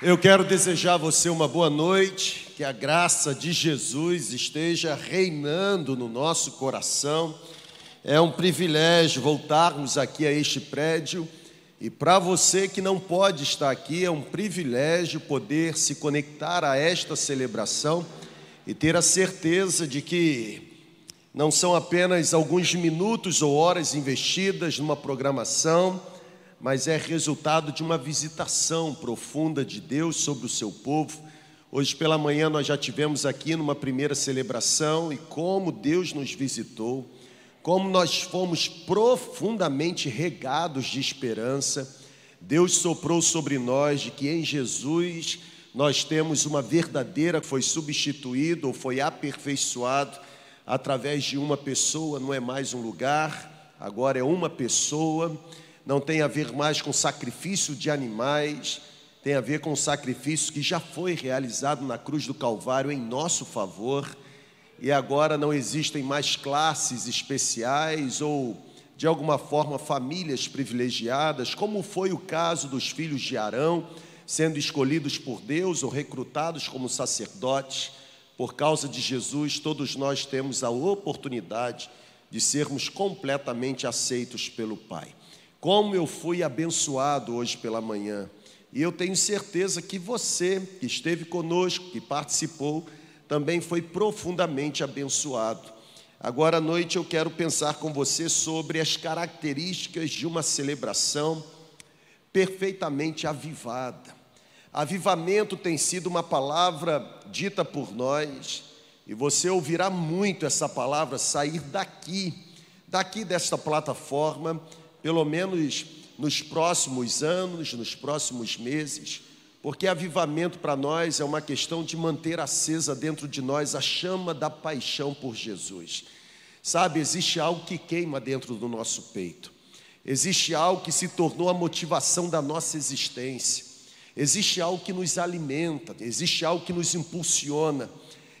Eu quero desejar a você uma boa noite, que a graça de Jesus esteja reinando no nosso coração. É um privilégio voltarmos aqui a este prédio e para você que não pode estar aqui, é um privilégio poder se conectar a esta celebração e ter a certeza de que não são apenas alguns minutos ou horas investidas numa programação mas é resultado de uma visitação profunda de Deus sobre o seu povo. Hoje pela manhã nós já tivemos aqui numa primeira celebração e como Deus nos visitou, como nós fomos profundamente regados de esperança. Deus soprou sobre nós de que em Jesus nós temos uma verdadeira, foi substituído ou foi aperfeiçoado através de uma pessoa, não é mais um lugar, agora é uma pessoa não tem a ver mais com sacrifício de animais, tem a ver com o sacrifício que já foi realizado na cruz do Calvário em nosso favor, e agora não existem mais classes especiais ou, de alguma forma, famílias privilegiadas, como foi o caso dos filhos de Arão, sendo escolhidos por Deus ou recrutados como sacerdotes. Por causa de Jesus, todos nós temos a oportunidade de sermos completamente aceitos pelo Pai. Como eu fui abençoado hoje pela manhã. E eu tenho certeza que você que esteve conosco, que participou, também foi profundamente abençoado. Agora à noite eu quero pensar com você sobre as características de uma celebração perfeitamente avivada. Avivamento tem sido uma palavra dita por nós, e você ouvirá muito essa palavra sair daqui, daqui desta plataforma pelo menos nos próximos anos, nos próximos meses, porque avivamento para nós é uma questão de manter acesa dentro de nós a chama da paixão por Jesus. Sabe, existe algo que queima dentro do nosso peito, existe algo que se tornou a motivação da nossa existência, existe algo que nos alimenta, existe algo que nos impulsiona,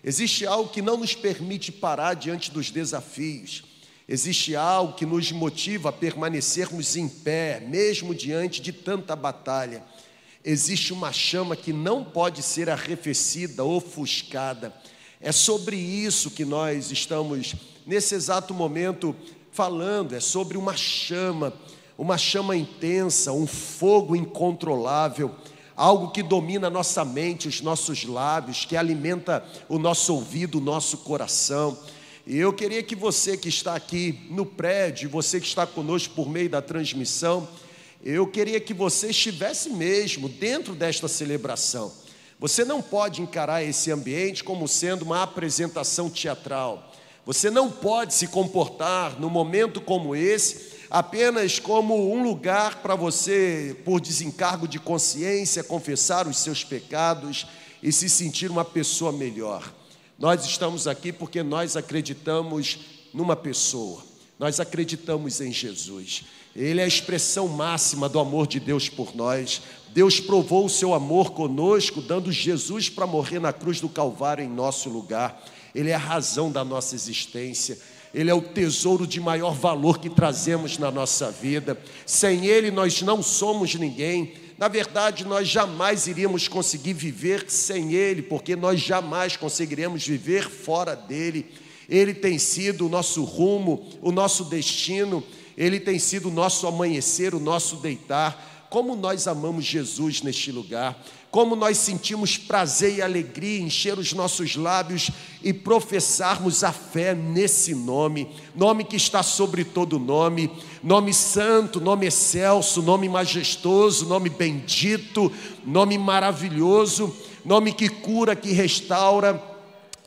existe algo que não nos permite parar diante dos desafios. Existe algo que nos motiva a permanecermos em pé, mesmo diante de tanta batalha. Existe uma chama que não pode ser arrefecida, ofuscada. É sobre isso que nós estamos, nesse exato momento, falando. É sobre uma chama, uma chama intensa, um fogo incontrolável, algo que domina a nossa mente, os nossos lábios, que alimenta o nosso ouvido, o nosso coração e eu queria que você que está aqui no prédio, você que está conosco por meio da transmissão, eu queria que você estivesse mesmo dentro desta celebração. Você não pode encarar esse ambiente como sendo uma apresentação teatral. Você não pode se comportar num momento como esse apenas como um lugar para você, por desencargo de consciência, confessar os seus pecados e se sentir uma pessoa melhor. Nós estamos aqui porque nós acreditamos numa pessoa, nós acreditamos em Jesus. Ele é a expressão máxima do amor de Deus por nós. Deus provou o seu amor conosco, dando Jesus para morrer na cruz do Calvário em nosso lugar. Ele é a razão da nossa existência. Ele é o tesouro de maior valor que trazemos na nossa vida. Sem Ele, nós não somos ninguém. Na verdade, nós jamais iríamos conseguir viver sem Ele, porque nós jamais conseguiremos viver fora dele. Ele tem sido o nosso rumo, o nosso destino, Ele tem sido o nosso amanhecer, o nosso deitar. Como nós amamos Jesus neste lugar como nós sentimos prazer e alegria encher os nossos lábios e professarmos a fé nesse nome, nome que está sobre todo nome, nome santo, nome excelso, nome majestoso, nome bendito, nome maravilhoso, nome que cura, que restaura,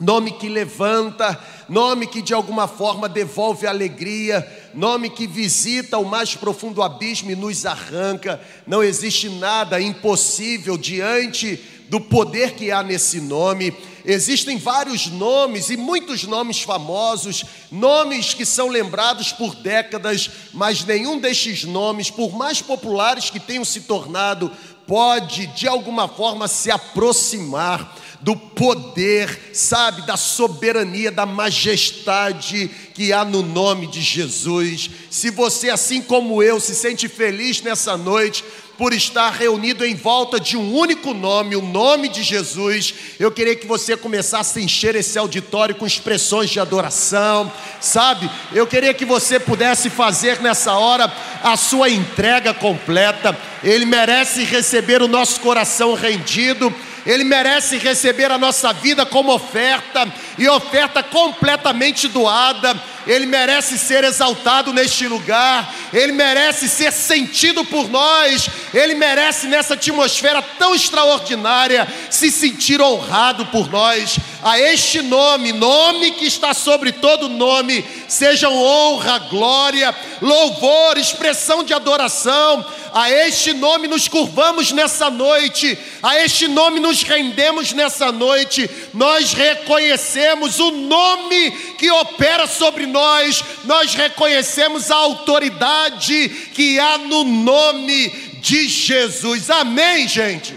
nome que levanta, nome que de alguma forma devolve alegria, nome que visita o mais profundo abismo e nos arranca. Não existe nada impossível diante do poder que há nesse nome. Existem vários nomes e muitos nomes famosos, nomes que são lembrados por décadas, mas nenhum destes nomes, por mais populares que tenham se tornado, pode de alguma forma se aproximar do poder, sabe, da soberania, da majestade que há no nome de Jesus. Se você, assim como eu, se sente feliz nessa noite, por estar reunido em volta de um único nome, o nome de Jesus. Eu queria que você começasse a encher esse auditório com expressões de adoração, sabe? Eu queria que você pudesse fazer nessa hora a sua entrega completa. Ele merece receber o nosso coração rendido. Ele merece receber a nossa vida como oferta e oferta completamente doada. Ele merece ser exaltado neste lugar, ele merece ser sentido por nós, ele merece nessa atmosfera tão extraordinária se sentir honrado por nós. A este nome, nome que está sobre todo nome, sejam honra, glória, louvor, expressão de adoração. A este nome nos curvamos nessa noite, a este nome nos rendemos nessa noite. Nós reconhecemos o nome que opera sobre nós, nós reconhecemos a autoridade que há no nome de Jesus. Amém, gente?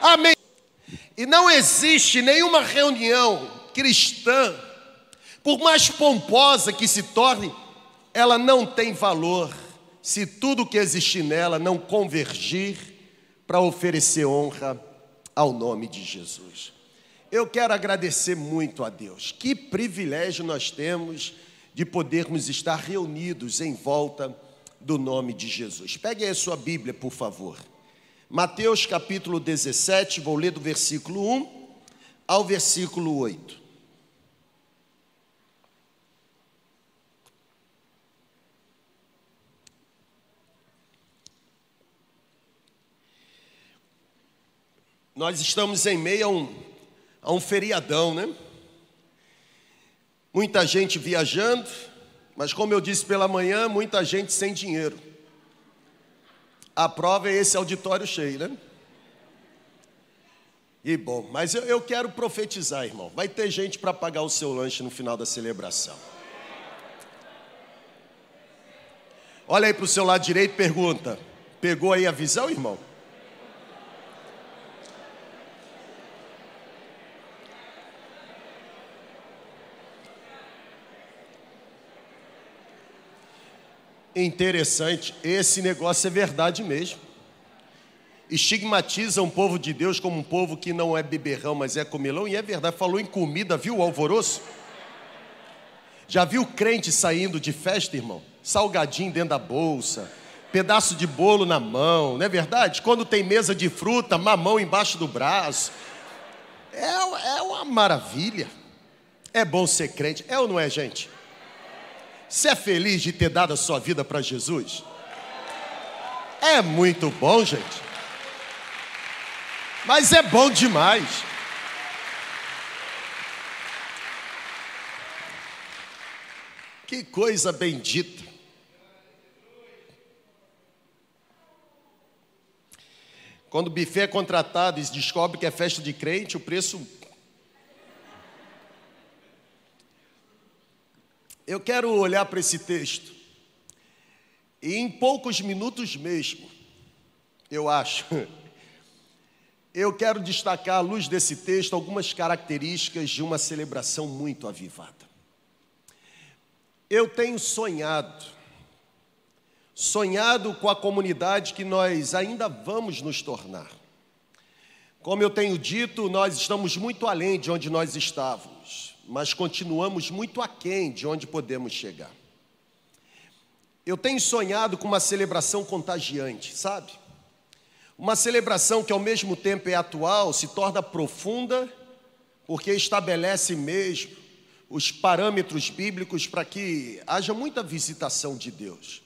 Amém. E não existe nenhuma reunião cristã, por mais pomposa que se torne, ela não tem valor se tudo que existe nela não convergir para oferecer honra ao nome de Jesus. Eu quero agradecer muito a Deus. Que privilégio nós temos de podermos estar reunidos em volta do nome de Jesus. Pegue aí a sua Bíblia, por favor. Mateus capítulo 17, vou ler do versículo 1 ao versículo 8. Nós estamos em meio a um a um feriadão, né? Muita gente viajando, mas como eu disse pela manhã, muita gente sem dinheiro. A prova é esse auditório cheio, né? E bom, mas eu, eu quero profetizar, irmão. Vai ter gente para pagar o seu lanche no final da celebração. Olha aí para o seu lado direito e pergunta: pegou aí a visão, irmão? Interessante, esse negócio é verdade mesmo. Estigmatiza um povo de Deus como um povo que não é beberrão, mas é comilão, e é verdade. Falou em comida, viu o alvoroço? Já viu crente saindo de festa, irmão? Salgadinho dentro da bolsa, pedaço de bolo na mão, não é verdade? Quando tem mesa de fruta, mamão embaixo do braço. É, é uma maravilha. É bom ser crente, é ou não é, gente? Você é feliz de ter dado a sua vida para Jesus? É muito bom, gente. Mas é bom demais. Que coisa bendita. Quando o buffet é contratado e descobre que é festa de crente, o preço Eu quero olhar para esse texto e em poucos minutos mesmo, eu acho, eu quero destacar à luz desse texto algumas características de uma celebração muito avivada. Eu tenho sonhado, sonhado com a comunidade que nós ainda vamos nos tornar. Como eu tenho dito, nós estamos muito além de onde nós estávamos mas continuamos muito aquém de onde podemos chegar. Eu tenho sonhado com uma celebração contagiante, sabe? Uma celebração que ao mesmo tempo é atual, se torna profunda, porque estabelece mesmo os parâmetros bíblicos para que haja muita visitação de Deus.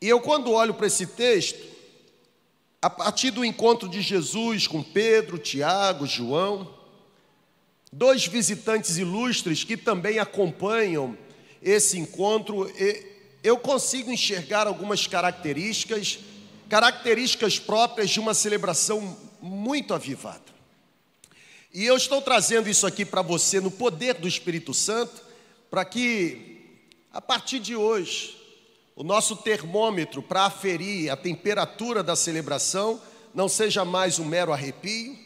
E eu, quando olho para esse texto, a partir do encontro de Jesus com Pedro, Tiago, João, dois visitantes ilustres que também acompanham esse encontro, eu consigo enxergar algumas características, características próprias de uma celebração muito avivada. E eu estou trazendo isso aqui para você no poder do Espírito Santo, para que a partir de hoje o nosso termômetro para aferir a temperatura da celebração não seja mais um mero arrepio,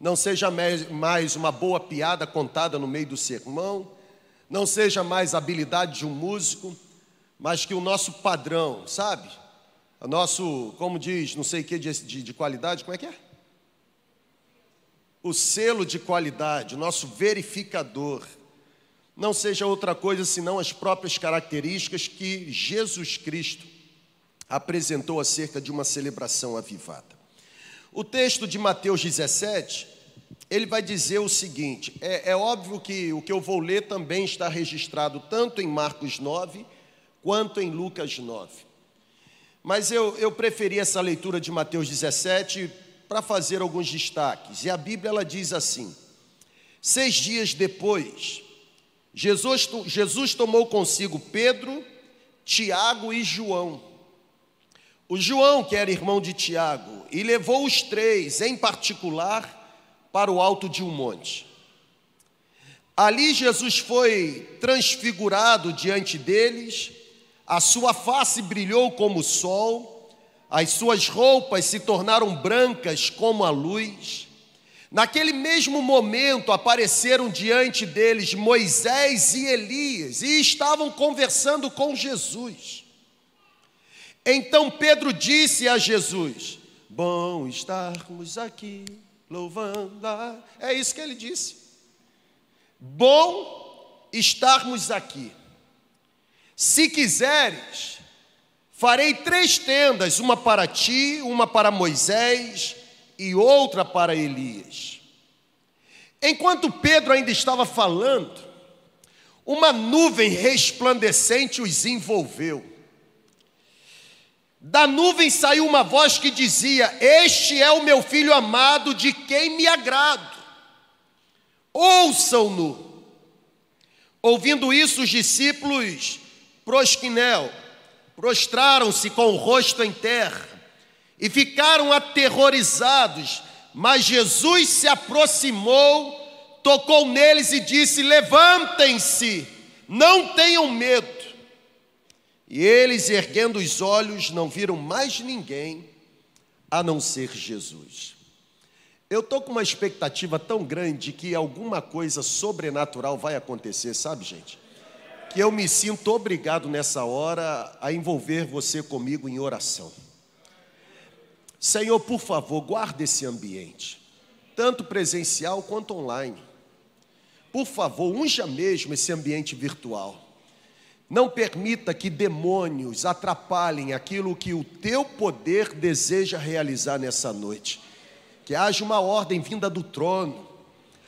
não seja mais uma boa piada contada no meio do sermão, não seja mais a habilidade de um músico, mas que o nosso padrão, sabe? nosso, como diz, não sei o que de, de, de qualidade, como é que é? O selo de qualidade, nosso verificador, não seja outra coisa senão as próprias características que Jesus Cristo apresentou acerca de uma celebração avivada. O texto de Mateus 17, ele vai dizer o seguinte: é, é óbvio que o que eu vou ler também está registrado tanto em Marcos 9 quanto em Lucas 9. Mas eu, eu preferi essa leitura de Mateus 17 para fazer alguns destaques. E a Bíblia ela diz assim: Seis dias depois, Jesus, Jesus tomou consigo Pedro, Tiago e João. O João, que era irmão de Tiago, e levou os três, em particular, para o alto de um monte. Ali Jesus foi transfigurado diante deles a sua face brilhou como o sol, as suas roupas se tornaram brancas como a luz. Naquele mesmo momento apareceram diante deles Moisés e Elias e estavam conversando com Jesus. Então Pedro disse a Jesus: Bom estarmos aqui, louvando. A... É isso que ele disse. Bom estarmos aqui. Se quiseres, farei três tendas: uma para ti, uma para Moisés e outra para Elias. Enquanto Pedro ainda estava falando, uma nuvem resplandecente os envolveu. Da nuvem saiu uma voz que dizia: Este é o meu filho amado, de quem me agrado. Ouçam-no. Ouvindo isso, os discípulos prosquinel, prostraram-se com o rosto em terra e ficaram aterrorizados. Mas Jesus se aproximou, tocou neles e disse: Levantem-se, não tenham medo. E eles, erguendo os olhos, não viram mais ninguém a não ser Jesus. Eu estou com uma expectativa tão grande que alguma coisa sobrenatural vai acontecer, sabe, gente? que eu me sinto obrigado nessa hora a envolver você comigo em oração. Senhor, por favor, guarde esse ambiente, tanto presencial quanto online. Por favor, unja mesmo esse ambiente virtual. Não permita que demônios atrapalhem aquilo que o teu poder deseja realizar nessa noite. Que haja uma ordem vinda do trono,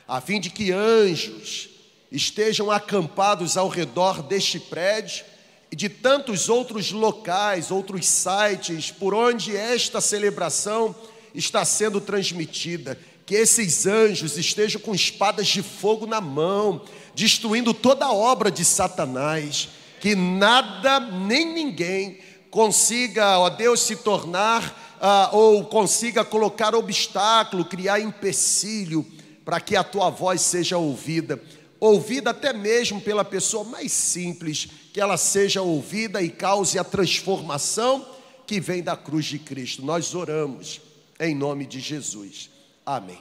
a fim de que anjos, estejam acampados ao redor deste prédio e de tantos outros locais, outros sites por onde esta celebração está sendo transmitida. Que esses anjos estejam com espadas de fogo na mão, destruindo toda a obra de Satanás. Que nada nem ninguém consiga, ó Deus, se tornar ah, ou consiga colocar obstáculo, criar empecilho para que a tua voz seja ouvida ouvida até mesmo pela pessoa mais simples, que ela seja ouvida e cause a transformação que vem da cruz de Cristo. Nós oramos em nome de Jesus. Amém.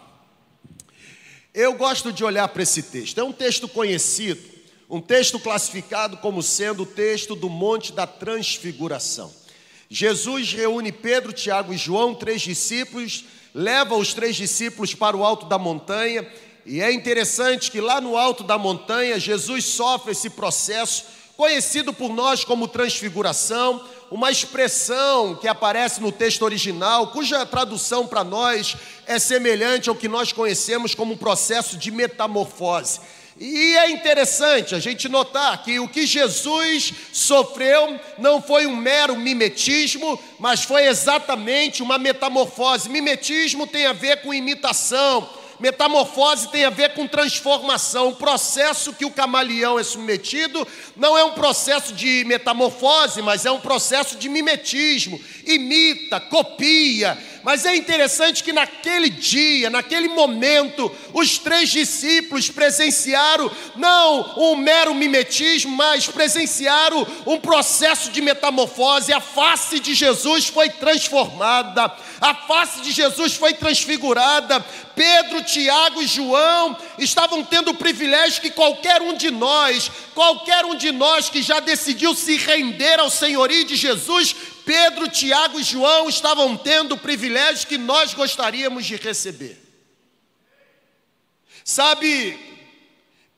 Eu gosto de olhar para esse texto. É um texto conhecido, um texto classificado como sendo o texto do Monte da Transfiguração. Jesus reúne Pedro, Tiago e João, três discípulos, leva os três discípulos para o alto da montanha e é interessante que lá no alto da montanha, Jesus sofre esse processo, conhecido por nós como transfiguração, uma expressão que aparece no texto original, cuja tradução para nós é semelhante ao que nós conhecemos como um processo de metamorfose. E é interessante a gente notar que o que Jesus sofreu não foi um mero mimetismo, mas foi exatamente uma metamorfose. Mimetismo tem a ver com imitação Metamorfose tem a ver com transformação. O processo que o camaleão é submetido não é um processo de metamorfose, mas é um processo de mimetismo. Imita, copia. Mas é interessante que naquele dia, naquele momento, os três discípulos presenciaram não um mero mimetismo, mas presenciaram um processo de metamorfose. A face de Jesus foi transformada, a face de Jesus foi transfigurada. Pedro, Tiago e João estavam tendo o privilégio que qualquer um de nós, qualquer um de nós que já decidiu se render ao senhorio de Jesus, Pedro, Tiago e João estavam tendo o privilégio que nós gostaríamos de receber. Sabe,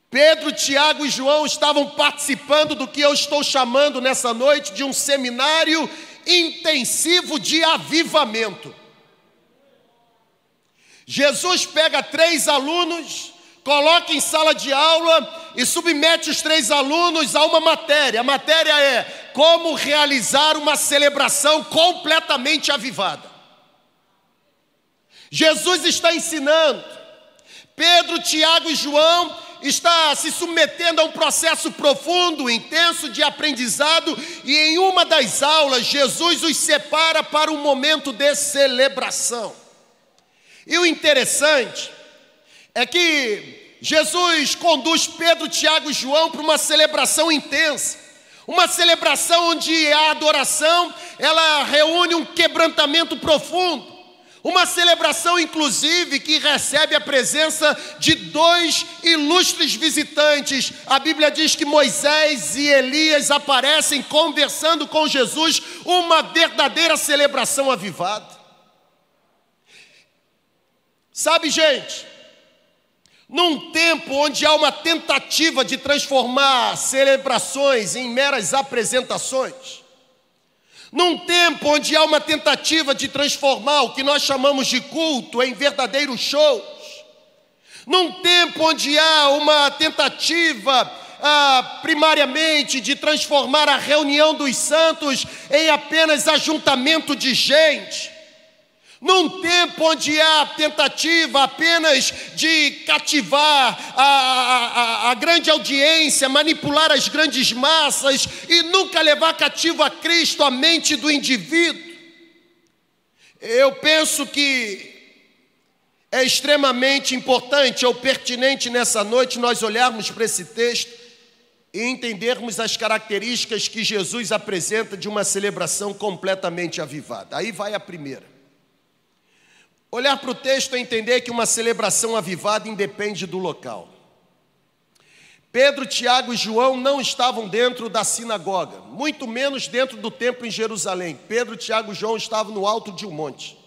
Pedro, Tiago e João estavam participando do que eu estou chamando nessa noite de um seminário intensivo de avivamento. Jesus pega três alunos, coloca em sala de aula e submete os três alunos a uma matéria. A matéria é como realizar uma celebração completamente avivada. Jesus está ensinando. Pedro, Tiago e João está se submetendo a um processo profundo, intenso de aprendizado, e em uma das aulas, Jesus os separa para um momento de celebração. E o interessante é que Jesus conduz Pedro, Tiago e João para uma celebração intensa. Uma celebração onde a adoração, ela reúne um quebrantamento profundo. Uma celebração, inclusive, que recebe a presença de dois ilustres visitantes. A Bíblia diz que Moisés e Elias aparecem conversando com Jesus, uma verdadeira celebração avivada. Sabe, gente, num tempo onde há uma tentativa de transformar celebrações em meras apresentações, num tempo onde há uma tentativa de transformar o que nós chamamos de culto em verdadeiros shows, num tempo onde há uma tentativa ah, primariamente de transformar a reunião dos santos em apenas ajuntamento de gente, num tempo onde há tentativa apenas de cativar a, a, a, grande audiência, manipular as grandes massas e nunca levar cativo a Cristo a mente do indivíduo, eu penso que é extremamente importante ou pertinente nessa noite nós olharmos para esse texto e entendermos as características que Jesus apresenta de uma celebração completamente avivada. Aí vai a primeira. Olhar para o texto é entender que uma celebração avivada independe do local. Pedro, Tiago e João não estavam dentro da sinagoga, muito menos dentro do templo em Jerusalém. Pedro, Tiago e João estavam no alto de um monte.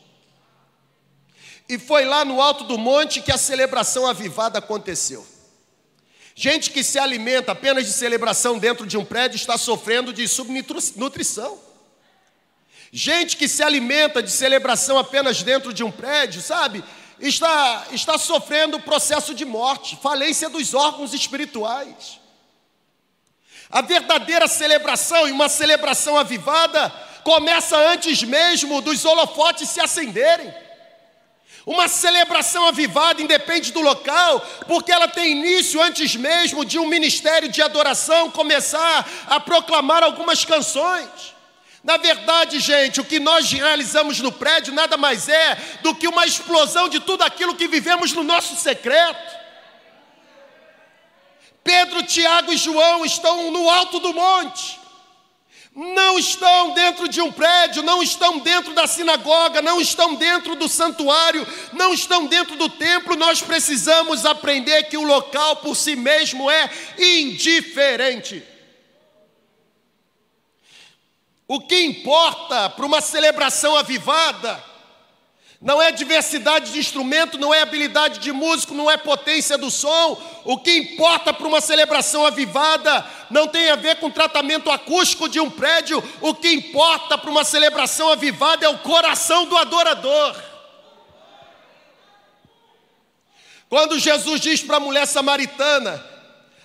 E foi lá no alto do monte que a celebração avivada aconteceu. Gente que se alimenta apenas de celebração dentro de um prédio está sofrendo de subnutrição. Gente que se alimenta de celebração apenas dentro de um prédio, sabe? Está, está sofrendo processo de morte, falência dos órgãos espirituais. A verdadeira celebração e uma celebração avivada começa antes mesmo dos holofotes se acenderem. Uma celebração avivada independe do local, porque ela tem início antes mesmo de um ministério de adoração começar a proclamar algumas canções. Na verdade, gente, o que nós realizamos no prédio nada mais é do que uma explosão de tudo aquilo que vivemos no nosso secreto. Pedro, Tiago e João estão no alto do monte. Não estão dentro de um prédio, não estão dentro da sinagoga, não estão dentro do santuário, não estão dentro do templo. Nós precisamos aprender que o local por si mesmo é indiferente. O que importa para uma celebração avivada não é diversidade de instrumento, não é habilidade de músico, não é potência do som. O que importa para uma celebração avivada não tem a ver com tratamento acústico de um prédio. O que importa para uma celebração avivada é o coração do adorador. Quando Jesus diz para a mulher samaritana: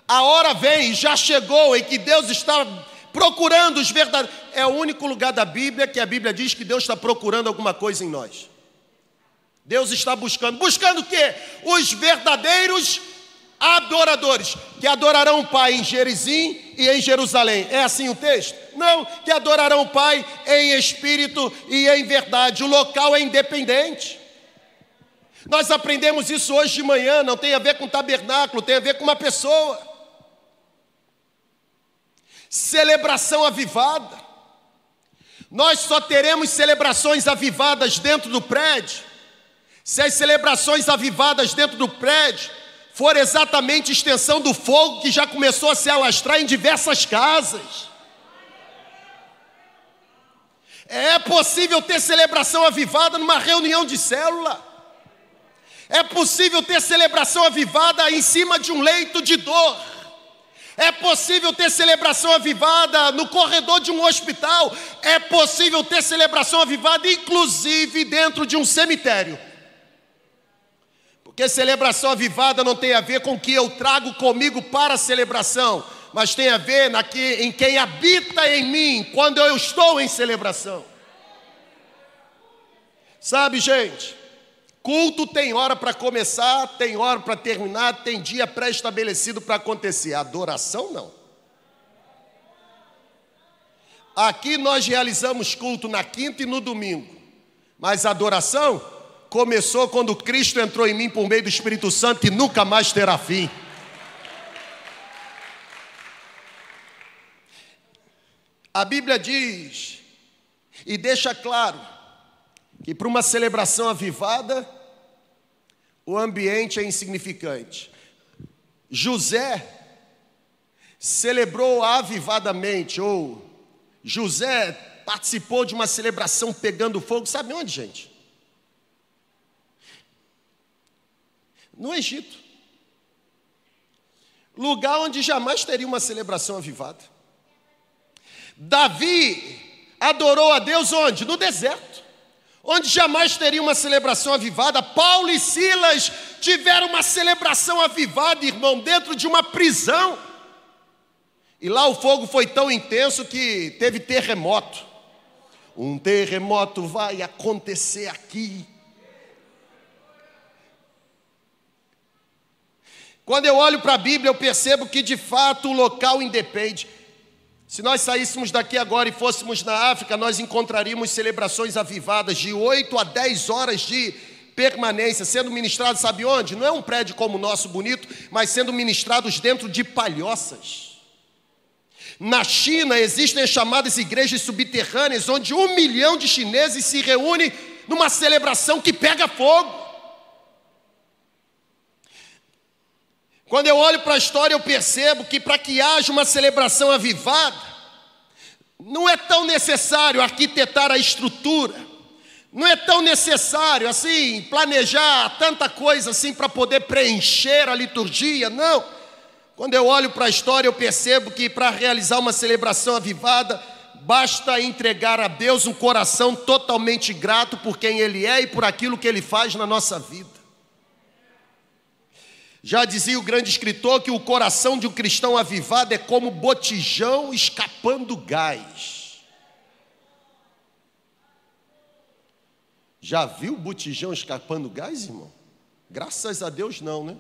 A hora vem, já chegou, em que Deus está procurando os verdadeiros. É o único lugar da Bíblia que a Bíblia diz que Deus está procurando alguma coisa em nós. Deus está buscando. Buscando o quê? Os verdadeiros adoradores, que adorarão o Pai em Gerizim e em Jerusalém. É assim o texto? Não, que adorarão o Pai em espírito e em verdade. O local é independente. Nós aprendemos isso hoje de manhã, não tem a ver com tabernáculo, tem a ver com uma pessoa celebração avivada. Nós só teremos celebrações avivadas dentro do prédio se as celebrações avivadas dentro do prédio for exatamente extensão do fogo que já começou a se alastrar em diversas casas. É possível ter celebração avivada numa reunião de célula. É possível ter celebração avivada em cima de um leito de dor. É possível ter celebração avivada no corredor de um hospital. É possível ter celebração avivada, inclusive dentro de um cemitério. Porque celebração avivada não tem a ver com o que eu trago comigo para a celebração, mas tem a ver naqui, em quem habita em mim quando eu estou em celebração. Sabe, gente, culto tem hora para começar, tem hora para terminar, tem dia pré-estabelecido para acontecer. Adoração não. Aqui nós realizamos culto na quinta e no domingo, mas adoração começou quando Cristo entrou em mim por meio do Espírito Santo e nunca mais terá fim. A Bíblia diz e deixa claro que para uma celebração avivada, o ambiente é insignificante. José celebrou avivadamente, ou José participou de uma celebração pegando fogo, sabe onde, gente? No Egito. Lugar onde jamais teria uma celebração avivada. Davi adorou a Deus onde? No deserto. Onde jamais teria uma celebração avivada. Paulo e Silas tiveram uma celebração avivada, irmão, dentro de uma prisão. E lá o fogo foi tão intenso que teve terremoto. Um terremoto vai acontecer aqui. Quando eu olho para a Bíblia, eu percebo que de fato o local independe. Se nós saíssemos daqui agora e fôssemos na África, nós encontraríamos celebrações avivadas de 8 a 10 horas de permanência, sendo ministrados, sabe onde? Não é um prédio como o nosso bonito, mas sendo ministrados dentro de palhoças. Na China existem as chamadas igrejas subterrâneas, onde um milhão de chineses se reúnem numa celebração que pega fogo. Quando eu olho para a história, eu percebo que para que haja uma celebração avivada, não é tão necessário arquitetar a estrutura, não é tão necessário assim planejar tanta coisa assim para poder preencher a liturgia, não. Quando eu olho para a história, eu percebo que para realizar uma celebração avivada, basta entregar a Deus um coração totalmente grato por quem Ele é e por aquilo que Ele faz na nossa vida. Já dizia o grande escritor que o coração de um cristão avivado é como botijão escapando gás. Já viu botijão escapando gás, irmão? Graças a Deus não, né?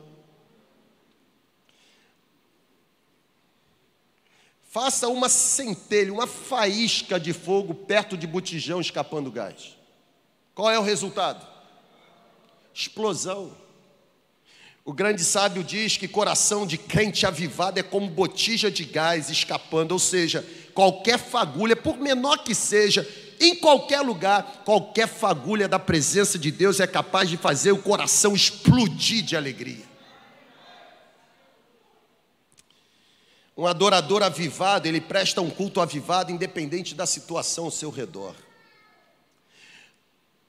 Faça uma centelha, uma faísca de fogo perto de botijão escapando gás. Qual é o resultado? Explosão. O grande sábio diz que coração de crente avivado é como botija de gás escapando, ou seja, qualquer fagulha, por menor que seja, em qualquer lugar, qualquer fagulha da presença de Deus é capaz de fazer o coração explodir de alegria. Um adorador avivado, ele presta um culto avivado independente da situação ao seu redor.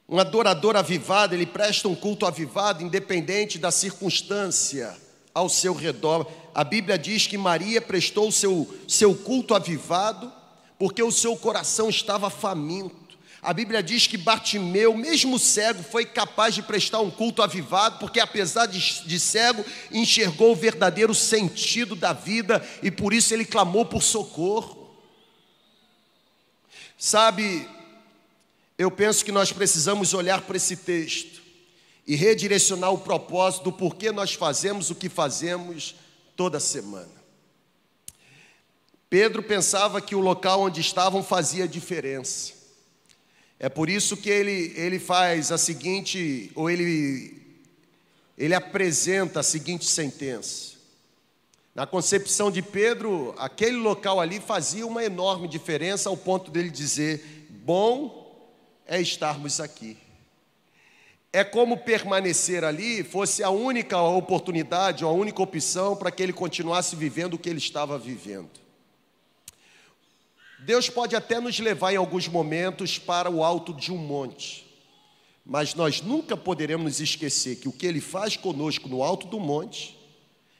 Um adorador avivado, ele presta um culto avivado, independente da circunstância ao seu redor. A Bíblia diz que Maria prestou seu, seu culto avivado, porque o seu coração estava faminto. A Bíblia diz que Bartimeu, mesmo cego, foi capaz de prestar um culto avivado, porque apesar de, de cego, enxergou o verdadeiro sentido da vida e por isso ele clamou por socorro. Sabe, eu penso que nós precisamos olhar para esse texto e redirecionar o propósito do porquê nós fazemos o que fazemos toda semana. Pedro pensava que o local onde estavam fazia diferença. É por isso que ele, ele faz a seguinte, ou ele, ele apresenta a seguinte sentença. Na concepção de Pedro, aquele local ali fazia uma enorme diferença ao ponto dele dizer: bom é estarmos aqui. É como permanecer ali fosse a única oportunidade, ou a única opção para que ele continuasse vivendo o que ele estava vivendo. Deus pode até nos levar em alguns momentos para o alto de um monte, mas nós nunca poderemos nos esquecer que o que Ele faz conosco no alto do monte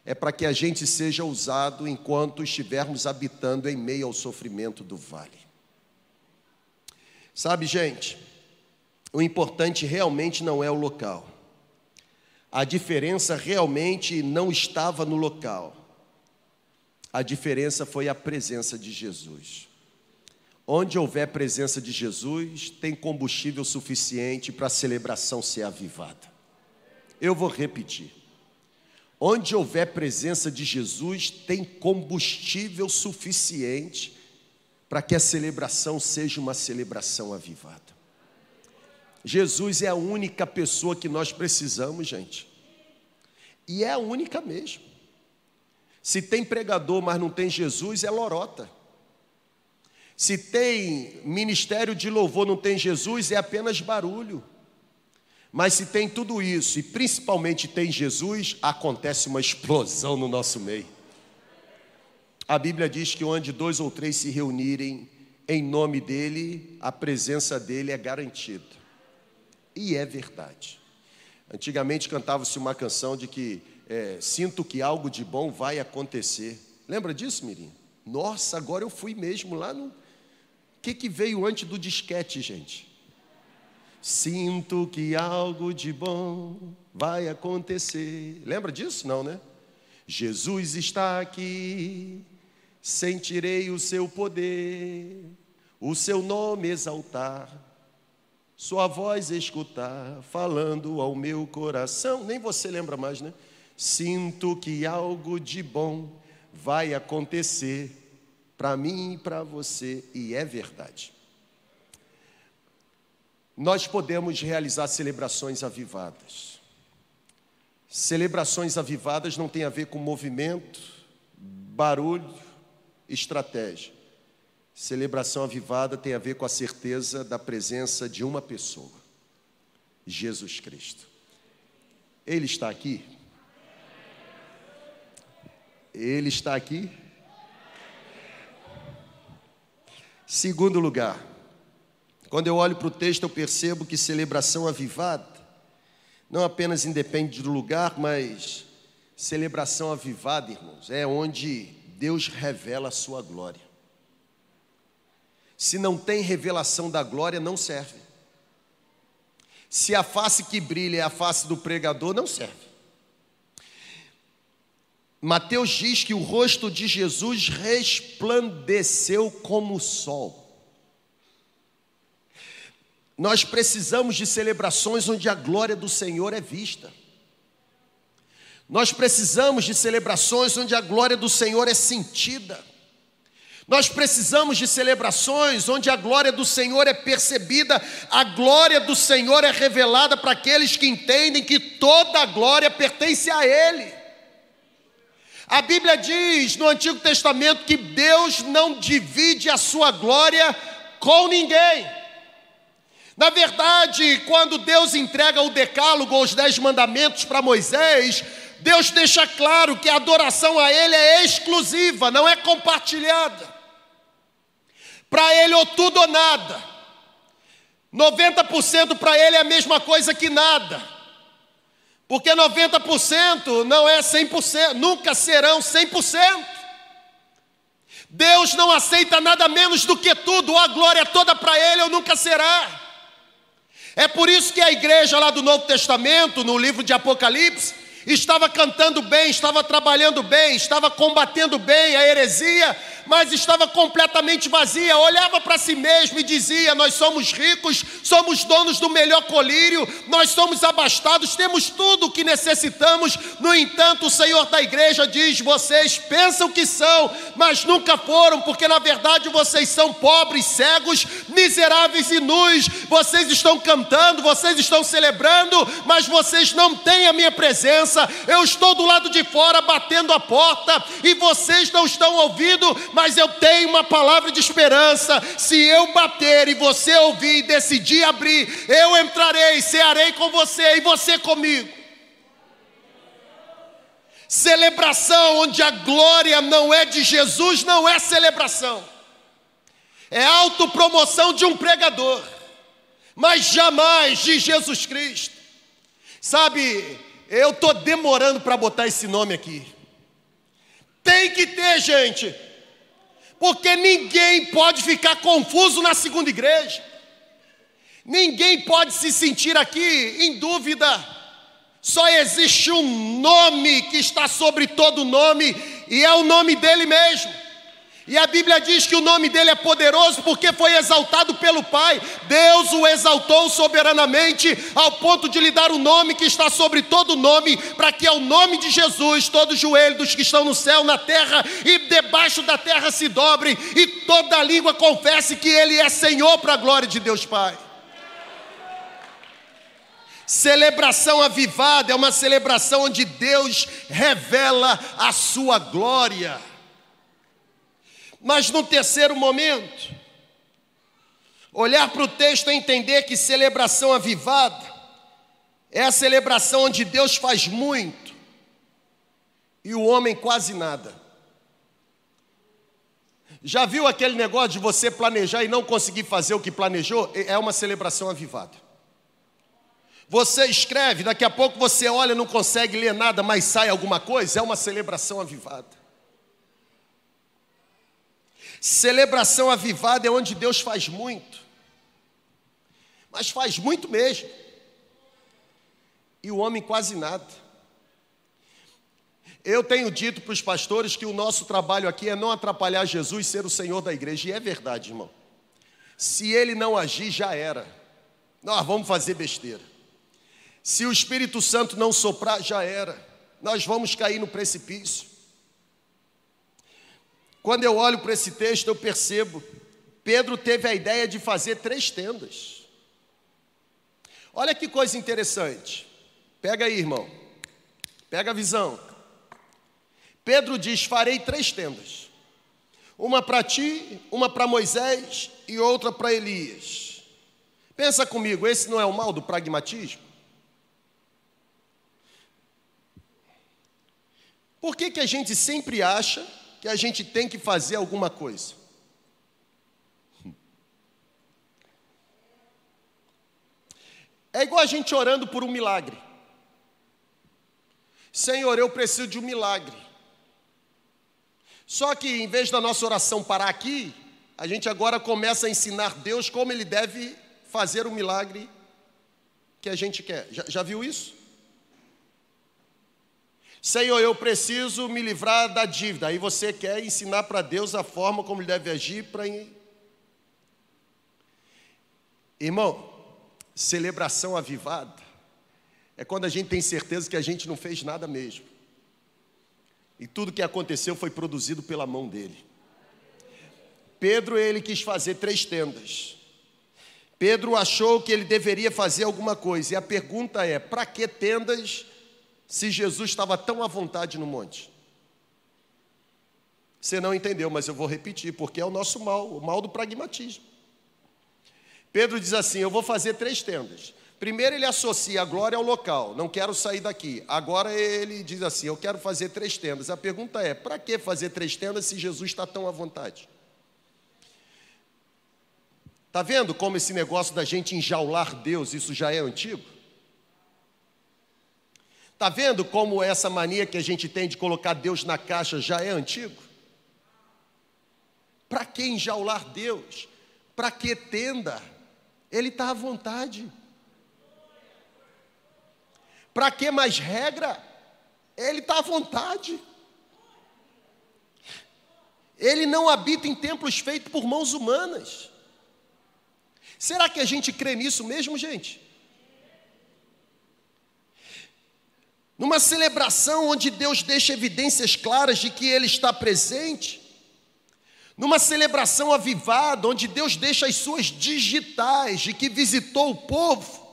é para que a gente seja usado enquanto estivermos habitando em meio ao sofrimento do vale. Sabe, gente, o importante realmente não é o local. A diferença realmente não estava no local. A diferença foi a presença de Jesus. Onde houver presença de Jesus, tem combustível suficiente para a celebração ser avivada. Eu vou repetir. Onde houver presença de Jesus, tem combustível suficiente para que a celebração seja uma celebração avivada. Jesus é a única pessoa que nós precisamos, gente. E é a única mesmo. Se tem pregador, mas não tem Jesus, é lorota. Se tem ministério de louvor, não tem Jesus, é apenas barulho. Mas se tem tudo isso e principalmente tem Jesus, acontece uma explosão no nosso meio. A Bíblia diz que onde dois ou três se reunirem em nome dele, a presença dele é garantida. E é verdade. Antigamente cantava-se uma canção de que é, sinto que algo de bom vai acontecer. Lembra disso, Mirim? Nossa, agora eu fui mesmo lá no. O que, que veio antes do disquete, gente? Sinto que algo de bom vai acontecer. Lembra disso? Não, né? Jesus está aqui, sentirei o seu poder, o seu nome exaltar, sua voz escutar, falando ao meu coração. Nem você lembra mais, né? Sinto que algo de bom vai acontecer para mim e para você, e é verdade nós podemos realizar celebrações avivadas. Celebrações avivadas não tem a ver com movimento, barulho, estratégia. Celebração avivada tem a ver com a certeza da presença de uma pessoa, Jesus Cristo. Ele está aqui? Ele está aqui? Segundo lugar, quando eu olho para o texto, eu percebo que celebração avivada não apenas independe do lugar, mas celebração avivada, irmãos, é onde Deus revela a sua glória. Se não tem revelação da glória, não serve. Se a face que brilha é a face do pregador, não serve. Mateus diz que o rosto de Jesus resplandeceu como o sol. Nós precisamos de celebrações onde a glória do Senhor é vista. Nós precisamos de celebrações onde a glória do Senhor é sentida. Nós precisamos de celebrações onde a glória do Senhor é percebida, a glória do Senhor é revelada para aqueles que entendem que toda a glória pertence a Ele. A Bíblia diz no Antigo Testamento que Deus não divide a sua glória com ninguém. Na verdade, quando Deus entrega o decálogo, os dez mandamentos para Moisés, Deus deixa claro que a adoração a Ele é exclusiva, não é compartilhada. Para Ele, ou tudo ou nada. 90% para Ele é a mesma coisa que nada. Porque 90% não é 100%, nunca serão 100%. Deus não aceita nada menos do que tudo, a glória toda para Ele ou nunca será. É por isso que a igreja lá do Novo Testamento, no livro de Apocalipse, estava cantando bem, estava trabalhando bem, estava combatendo bem a heresia, mas estava completamente vazia, olhava para si mesmo e dizia: Nós somos ricos, somos donos do melhor colírio, nós somos abastados, temos tudo o que necessitamos. No entanto, o Senhor da igreja diz: Vocês pensam que são, mas nunca foram, porque na verdade vocês são pobres, cegos, miseráveis e nus. Vocês estão cantando, vocês estão celebrando, mas vocês não têm a minha presença. Eu estou do lado de fora batendo a porta e vocês não estão ouvindo, mas eu tenho uma palavra de esperança. Se eu bater e você ouvir e decidir abrir, eu entrarei, cearei com você e você comigo. Celebração onde a glória não é de Jesus, não é celebração. é autopromoção de um pregador, mas jamais de Jesus Cristo. Sabe, eu estou demorando para botar esse nome aqui. Tem que ter, gente, porque ninguém pode ficar confuso na segunda igreja, ninguém pode se sentir aqui em dúvida. Só existe um nome que está sobre todo nome, e é o nome dele mesmo. E a Bíblia diz que o nome dele é poderoso porque foi exaltado pelo Pai. Deus o exaltou soberanamente ao ponto de lhe dar o nome que está sobre todo nome, para que ao nome de Jesus todo joelho dos que estão no céu, na terra e debaixo da terra se dobre e toda língua confesse que ele é Senhor para a glória de Deus Pai. Celebração avivada é uma celebração onde Deus revela a sua glória. Mas no terceiro momento, olhar para o texto e entender que celebração avivada é a celebração onde Deus faz muito e o homem quase nada. Já viu aquele negócio de você planejar e não conseguir fazer o que planejou? É uma celebração avivada. Você escreve, daqui a pouco você olha, não consegue ler nada, mas sai alguma coisa, é uma celebração avivada. Celebração avivada é onde Deus faz muito, mas faz muito mesmo, e o homem quase nada. Eu tenho dito para os pastores que o nosso trabalho aqui é não atrapalhar Jesus ser o Senhor da igreja, e é verdade, irmão. Se ele não agir, já era. Nós vamos fazer besteira. Se o Espírito Santo não soprar, já era. Nós vamos cair no precipício. Quando eu olho para esse texto, eu percebo, Pedro teve a ideia de fazer três tendas. Olha que coisa interessante. Pega aí, irmão. Pega a visão. Pedro diz: Farei três tendas. Uma para ti, uma para Moisés e outra para Elias. Pensa comigo, esse não é o mal do pragmatismo? Por que, que a gente sempre acha que a gente tem que fazer alguma coisa. É igual a gente orando por um milagre. Senhor, eu preciso de um milagre. Só que em vez da nossa oração parar aqui, a gente agora começa a ensinar Deus como Ele deve fazer o milagre que a gente quer. Já, já viu isso? Senhor, eu preciso me livrar da dívida. Aí você quer ensinar para Deus a forma como ele deve agir para. Irmão, celebração avivada é quando a gente tem certeza que a gente não fez nada mesmo. E tudo que aconteceu foi produzido pela mão dele. Pedro, ele quis fazer três tendas. Pedro achou que ele deveria fazer alguma coisa. E a pergunta é: para que tendas se Jesus estava tão à vontade no monte? Você não entendeu, mas eu vou repetir, porque é o nosso mal, o mal do pragmatismo. Pedro diz assim: Eu vou fazer três tendas. Primeiro, ele associa a glória ao local, não quero sair daqui. Agora, ele diz assim: Eu quero fazer três tendas. A pergunta é: para que fazer três tendas se Jesus está tão à vontade? Está vendo como esse negócio da gente enjaular Deus, isso já é antigo? Está vendo como essa mania que a gente tem de colocar Deus na caixa já é antigo? Para que enjaular Deus? Para que tenda? Ele está à vontade. Para que mais regra? Ele está à vontade. Ele não habita em templos feitos por mãos humanas. Será que a gente crê nisso mesmo, gente? Numa celebração onde Deus deixa evidências claras de que Ele está presente, numa celebração avivada, onde Deus deixa as suas digitais de que visitou o povo,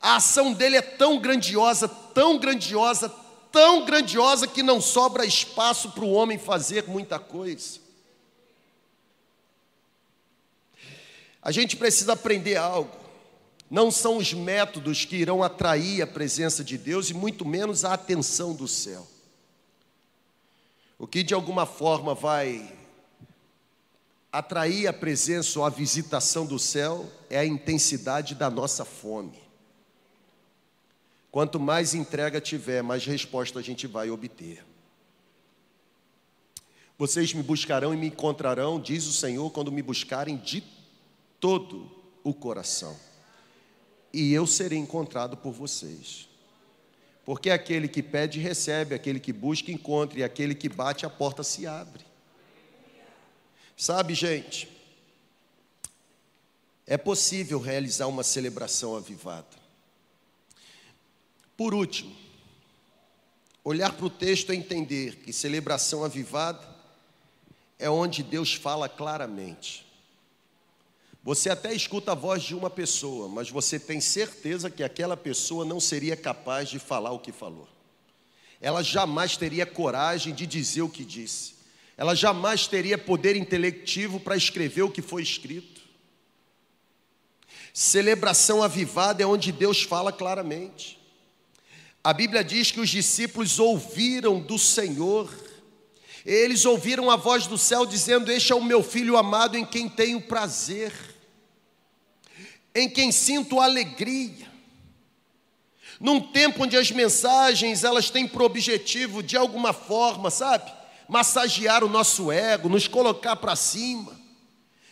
a ação dele é tão grandiosa, tão grandiosa, tão grandiosa que não sobra espaço para o homem fazer muita coisa. A gente precisa aprender algo. Não são os métodos que irão atrair a presença de Deus e muito menos a atenção do céu. O que de alguma forma vai Atrair a presença ou a visitação do céu é a intensidade da nossa fome. Quanto mais entrega tiver, mais resposta a gente vai obter. Vocês me buscarão e me encontrarão, diz o Senhor, quando me buscarem de todo o coração. E eu serei encontrado por vocês. Porque aquele que pede, recebe, aquele que busca, encontra, e aquele que bate, a porta se abre. Sabe, gente, é possível realizar uma celebração avivada. Por último, olhar para o texto e entender que celebração avivada é onde Deus fala claramente. Você até escuta a voz de uma pessoa, mas você tem certeza que aquela pessoa não seria capaz de falar o que falou. Ela jamais teria coragem de dizer o que disse. Ela jamais teria poder intelectivo para escrever o que foi escrito. Celebração avivada é onde Deus fala claramente. A Bíblia diz que os discípulos ouviram do Senhor eles ouviram a voz do céu dizendo: Este é o meu filho amado em quem tenho prazer, em quem sinto alegria. Num tempo onde as mensagens elas têm por objetivo de alguma forma, sabe, massagear o nosso ego, nos colocar para cima.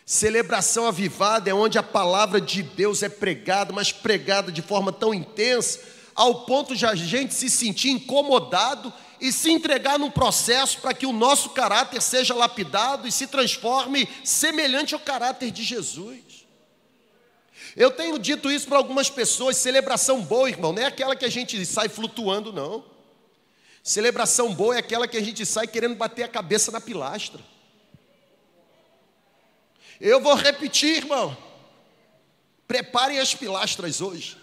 Celebração avivada é onde a palavra de Deus é pregada, mas pregada de forma tão intensa, ao ponto de a gente se sentir incomodado e se entregar num processo para que o nosso caráter seja lapidado e se transforme semelhante ao caráter de Jesus. Eu tenho dito isso para algumas pessoas, celebração boa, irmão, não é aquela que a gente sai flutuando, não. Celebração boa é aquela que a gente sai querendo bater a cabeça na pilastra. Eu vou repetir, irmão. Preparem as pilastras hoje.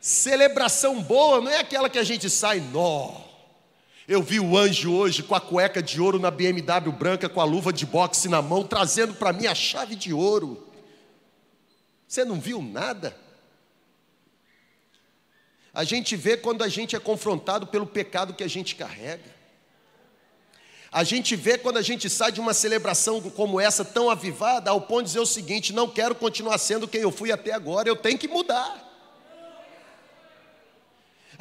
Celebração boa não é aquela que a gente sai, nó. Eu vi o anjo hoje com a cueca de ouro na BMW branca, com a luva de boxe na mão, trazendo para mim a chave de ouro. Você não viu nada? A gente vê quando a gente é confrontado pelo pecado que a gente carrega. A gente vê quando a gente sai de uma celebração como essa, tão avivada, ao ponto de dizer o seguinte: não quero continuar sendo quem eu fui até agora, eu tenho que mudar.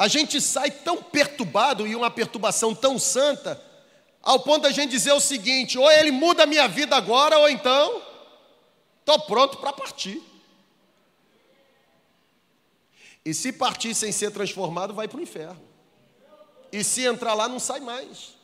A gente sai tão perturbado e uma perturbação tão santa, ao ponto da gente dizer o seguinte: ou ele muda a minha vida agora, ou então estou pronto para partir. E se partir sem ser transformado, vai para o inferno. E se entrar lá, não sai mais.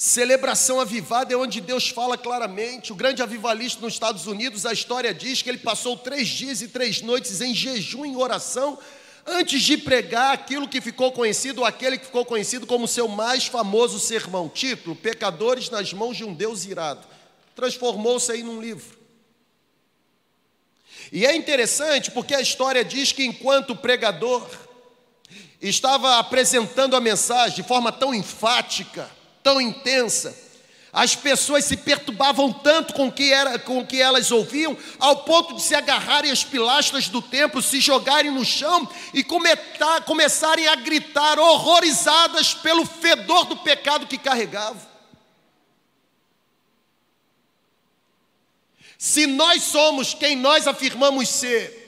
Celebração avivada é onde Deus fala claramente. O grande avivalista nos Estados Unidos, a história diz que ele passou três dias e três noites em jejum e oração antes de pregar aquilo que ficou conhecido, aquele que ficou conhecido como seu mais famoso sermão. Título: Pecadores nas mãos de um Deus irado. Transformou-se aí num livro. E é interessante porque a história diz que enquanto o pregador estava apresentando a mensagem de forma tão enfática, tão intensa. As pessoas se perturbavam tanto com o que, era, com o que elas ouviam, ao ponto de se agarrarem às pilastras do templo, se jogarem no chão e começar, começarem a gritar, horrorizadas pelo fedor do pecado que carregavam. Se nós somos quem nós afirmamos ser,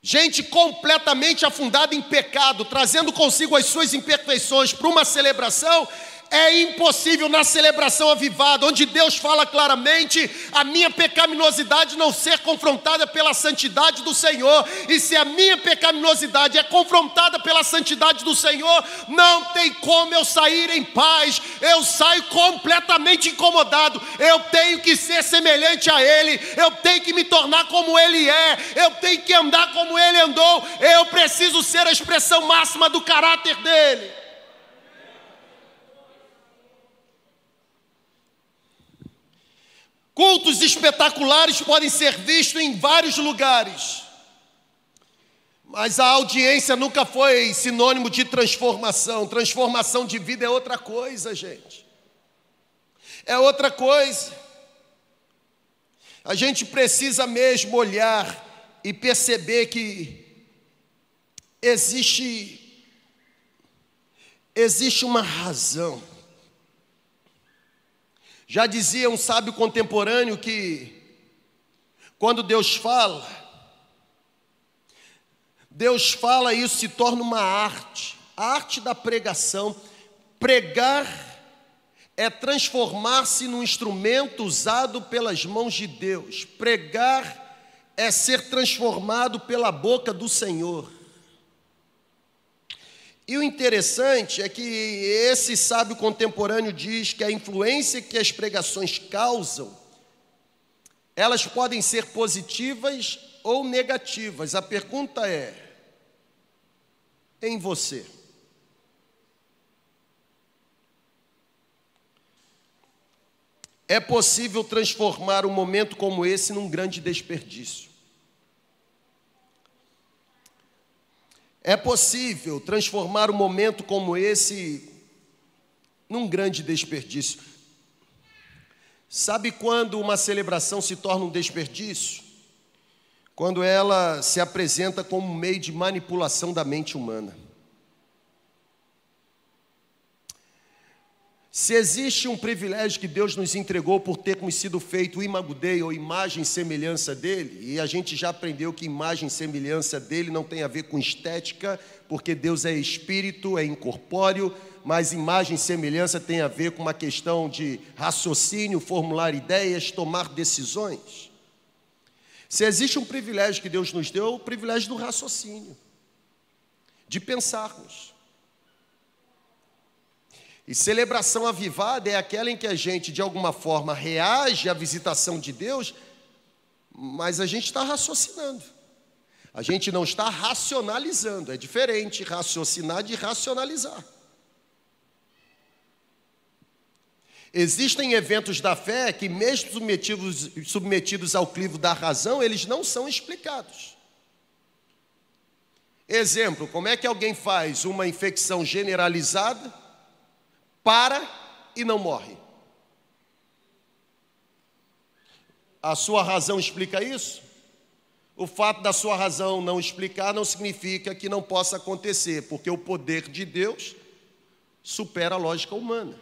gente completamente afundada em pecado, trazendo consigo as suas imperfeições para uma celebração, é impossível na celebração avivada, onde Deus fala claramente, a minha pecaminosidade não ser confrontada pela santidade do Senhor. E se a minha pecaminosidade é confrontada pela santidade do Senhor, não tem como eu sair em paz. Eu saio completamente incomodado. Eu tenho que ser semelhante a Ele. Eu tenho que me tornar como Ele é. Eu tenho que andar como Ele andou. Eu preciso ser a expressão máxima do caráter dele. Cultos espetaculares podem ser vistos em vários lugares, mas a audiência nunca foi sinônimo de transformação. Transformação de vida é outra coisa, gente. É outra coisa. A gente precisa mesmo olhar e perceber que existe existe uma razão Já dizia um sábio contemporâneo que, quando Deus fala, Deus fala e isso se torna uma arte, a arte da pregação. Pregar é transformar-se num instrumento usado pelas mãos de Deus. Pregar é ser transformado pela boca do Senhor. E o interessante é que esse sábio contemporâneo diz que a influência que as pregações causam, elas podem ser positivas ou negativas. A pergunta é: em você? É possível transformar um momento como esse num grande desperdício. É possível transformar um momento como esse num grande desperdício. Sabe quando uma celebração se torna um desperdício? Quando ela se apresenta como um meio de manipulação da mente humana. Se existe um privilégio que Deus nos entregou por termos sido feito imagudei ou imagem e semelhança dele, e a gente já aprendeu que imagem e semelhança dele não tem a ver com estética, porque Deus é espírito, é incorpóreo, mas imagem e semelhança tem a ver com uma questão de raciocínio, formular ideias, tomar decisões. Se existe um privilégio que Deus nos deu, o privilégio do raciocínio, de pensarmos. E celebração avivada é aquela em que a gente, de alguma forma, reage à visitação de Deus, mas a gente está raciocinando. A gente não está racionalizando. É diferente raciocinar de racionalizar. Existem eventos da fé que, mesmo submetidos, submetidos ao clivo da razão, eles não são explicados. Exemplo: como é que alguém faz uma infecção generalizada? Para e não morre. A sua razão explica isso? O fato da sua razão não explicar não significa que não possa acontecer, porque o poder de Deus supera a lógica humana.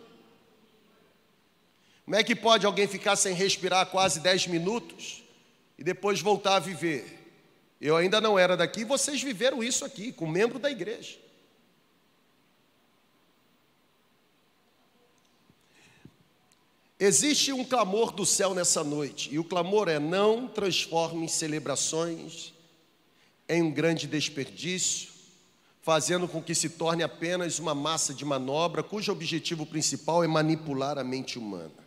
Como é que pode alguém ficar sem respirar quase 10 minutos e depois voltar a viver? Eu ainda não era daqui, vocês viveram isso aqui, com membro da igreja. Existe um clamor do céu nessa noite, e o clamor é: não transforme celebrações em um grande desperdício, fazendo com que se torne apenas uma massa de manobra cujo objetivo principal é manipular a mente humana.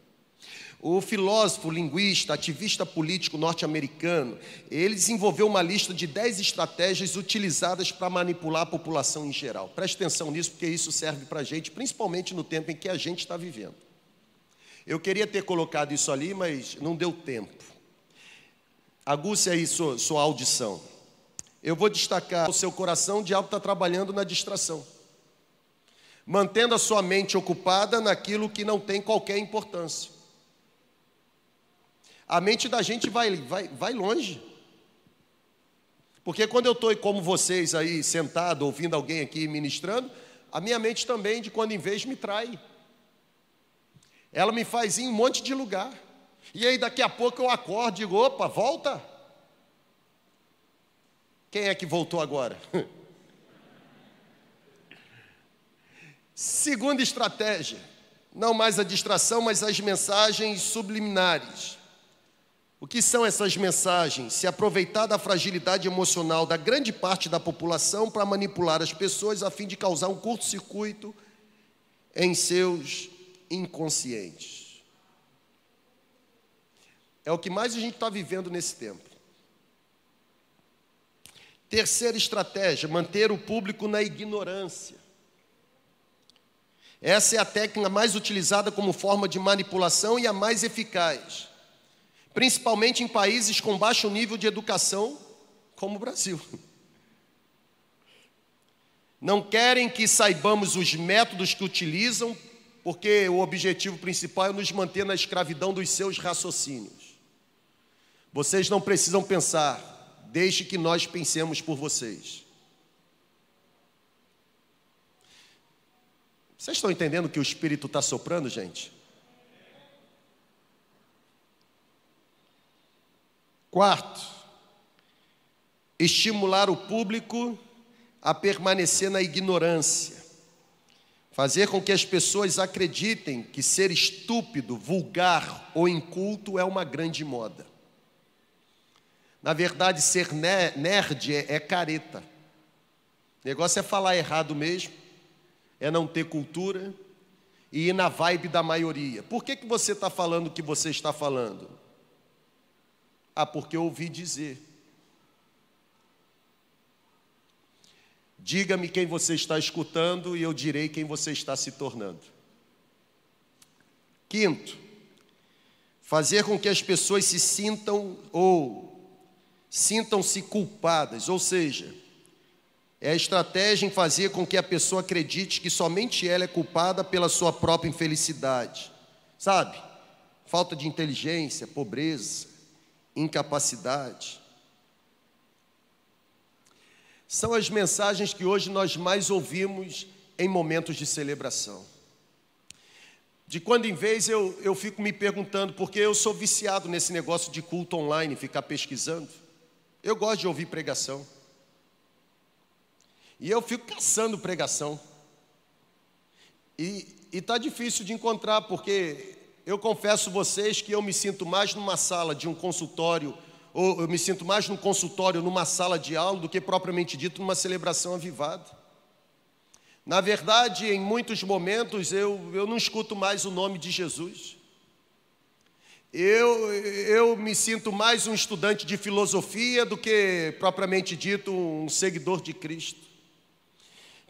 O filósofo, linguista, ativista político norte-americano, ele desenvolveu uma lista de 10 estratégias utilizadas para manipular a população em geral. Preste atenção nisso, porque isso serve para a gente, principalmente no tempo em que a gente está vivendo. Eu queria ter colocado isso ali, mas não deu tempo. Aguce aí sua, sua audição. Eu vou destacar o seu coração, o diabo está trabalhando na distração. Mantendo a sua mente ocupada naquilo que não tem qualquer importância. A mente da gente vai, vai, vai longe. Porque quando eu estou como vocês aí, sentado, ouvindo alguém aqui ministrando, a minha mente também, de quando em vez, me trai. Ela me faz ir em um monte de lugar. E aí daqui a pouco eu acordo e digo, opa, volta. Quem é que voltou agora? Segunda estratégia, não mais a distração, mas as mensagens subliminares. O que são essas mensagens? Se aproveitar da fragilidade emocional da grande parte da população para manipular as pessoas a fim de causar um curto-circuito em seus inconscientes. É o que mais a gente está vivendo nesse tempo. Terceira estratégia: manter o público na ignorância. Essa é a técnica mais utilizada como forma de manipulação e a mais eficaz, principalmente em países com baixo nível de educação, como o Brasil. Não querem que saibamos os métodos que utilizam porque o objetivo principal é nos manter na escravidão dos seus raciocínios. Vocês não precisam pensar, deixe que nós pensemos por vocês. Vocês estão entendendo que o Espírito está soprando, gente? Quarto, estimular o público a permanecer na ignorância. Fazer com que as pessoas acreditem que ser estúpido, vulgar ou inculto é uma grande moda. Na verdade, ser nerd é, é careta. O negócio é falar errado mesmo, é não ter cultura e ir na vibe da maioria. Por que, que você está falando o que você está falando? Ah, porque eu ouvi dizer. Diga-me quem você está escutando e eu direi quem você está se tornando. Quinto, fazer com que as pessoas se sintam ou sintam-se culpadas, ou seja, é a estratégia em fazer com que a pessoa acredite que somente ela é culpada pela sua própria infelicidade. Sabe? Falta de inteligência, pobreza, incapacidade são as mensagens que hoje nós mais ouvimos em momentos de celebração. De quando em vez eu, eu fico me perguntando, porque eu sou viciado nesse negócio de culto online, ficar pesquisando. Eu gosto de ouvir pregação. E eu fico caçando pregação. E está difícil de encontrar, porque eu confesso vocês que eu me sinto mais numa sala de um consultório ou eu me sinto mais num consultório, numa sala de aula, do que propriamente dito numa celebração avivada. Na verdade, em muitos momentos eu, eu não escuto mais o nome de Jesus. Eu, eu me sinto mais um estudante de filosofia do que propriamente dito um seguidor de Cristo.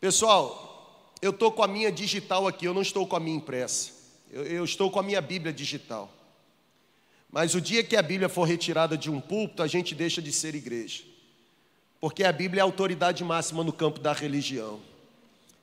Pessoal, eu estou com a minha digital aqui, eu não estou com a minha impressa. Eu, eu estou com a minha Bíblia digital. Mas o dia que a Bíblia for retirada de um púlpito, a gente deixa de ser igreja. Porque a Bíblia é a autoridade máxima no campo da religião.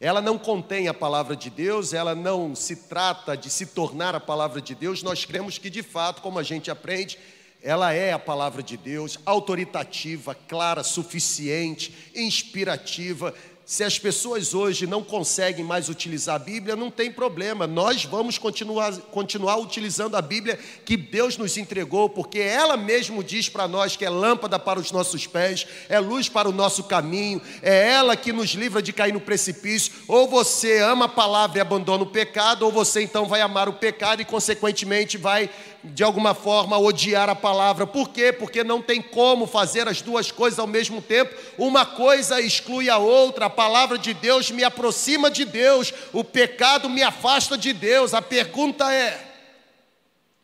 Ela não contém a palavra de Deus, ela não se trata de se tornar a palavra de Deus. Nós cremos que, de fato, como a gente aprende, ela é a palavra de Deus, autoritativa, clara, suficiente, inspirativa, se as pessoas hoje não conseguem mais utilizar a Bíblia, não tem problema, nós vamos continuar, continuar utilizando a Bíblia que Deus nos entregou, porque ela mesmo diz para nós que é lâmpada para os nossos pés, é luz para o nosso caminho, é ela que nos livra de cair no precipício. Ou você ama a palavra e abandona o pecado, ou você então vai amar o pecado e, consequentemente, vai de alguma forma odiar a palavra. Por quê? Porque não tem como fazer as duas coisas ao mesmo tempo. Uma coisa exclui a outra. A palavra de Deus me aproxima de Deus, o pecado me afasta de Deus. A pergunta é: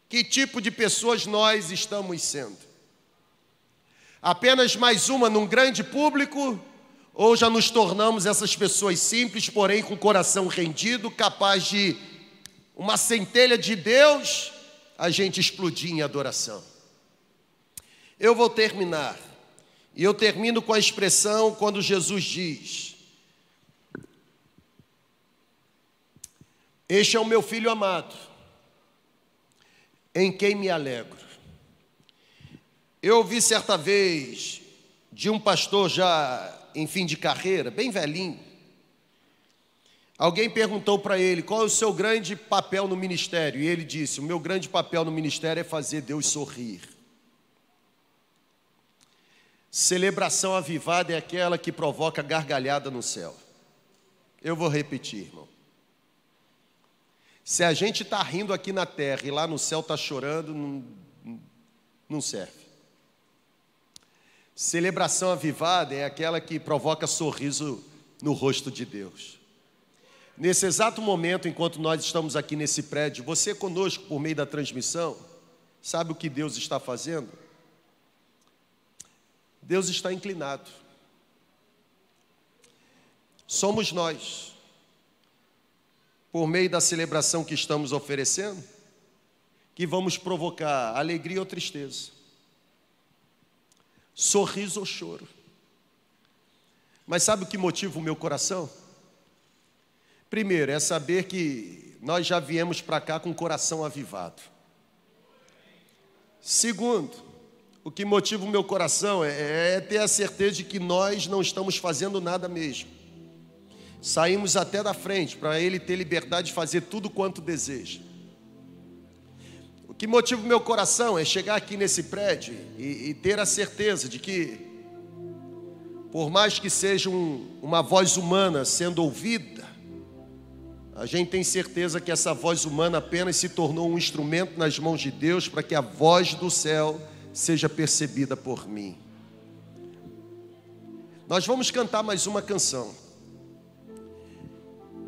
que tipo de pessoas nós estamos sendo? Apenas mais uma num grande público? Ou já nos tornamos essas pessoas simples, porém com coração rendido, capaz de uma centelha de Deus a gente explodir em adoração. Eu vou terminar. E eu termino com a expressão quando Jesus diz: Este é o meu filho amado, em quem me alegro. Eu ouvi certa vez de um pastor já em fim de carreira, bem velhinho, Alguém perguntou para ele qual é o seu grande papel no ministério, e ele disse: O meu grande papel no ministério é fazer Deus sorrir. Celebração avivada é aquela que provoca gargalhada no céu. Eu vou repetir, irmão. Se a gente está rindo aqui na terra e lá no céu está chorando, não, não serve. Celebração avivada é aquela que provoca sorriso no rosto de Deus. Nesse exato momento, enquanto nós estamos aqui nesse prédio, você conosco por meio da transmissão, sabe o que Deus está fazendo? Deus está inclinado. Somos nós, por meio da celebração que estamos oferecendo, que vamos provocar alegria ou tristeza, sorriso ou choro. Mas sabe o que motiva o meu coração? Primeiro, é saber que nós já viemos para cá com o coração avivado. Segundo, o que motiva o meu coração é, é ter a certeza de que nós não estamos fazendo nada mesmo. Saímos até da frente para ele ter liberdade de fazer tudo quanto deseja. que motiva o meu coração é chegar aqui nesse prédio e, e ter a certeza de que, por mais que seja um, uma voz humana sendo ouvida, a gente tem certeza que essa voz humana apenas se tornou um instrumento nas mãos de Deus para que a voz do céu seja percebida por mim. Nós vamos cantar mais uma canção.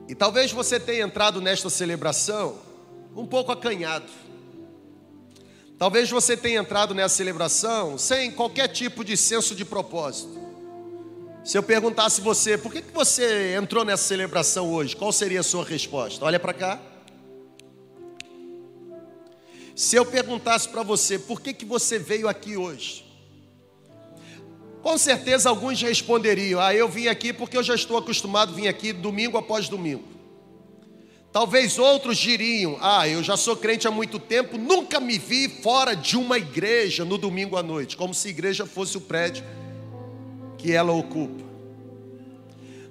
E talvez você tenha entrado nesta celebração um pouco acanhado. Talvez você tenha entrado nessa celebração sem qualquer tipo de senso de propósito. Se eu perguntasse você, por que, que você entrou nessa celebração hoje? Qual seria a sua resposta? Olha para cá. Se eu perguntasse para você, por que, que você veio aqui hoje? Com certeza alguns responderiam: Ah, eu vim aqui porque eu já estou acostumado a vir aqui domingo após domingo. Talvez outros diriam: Ah, eu já sou crente há muito tempo, nunca me vi fora de uma igreja no domingo à noite, como se igreja fosse o prédio que ela ocupa.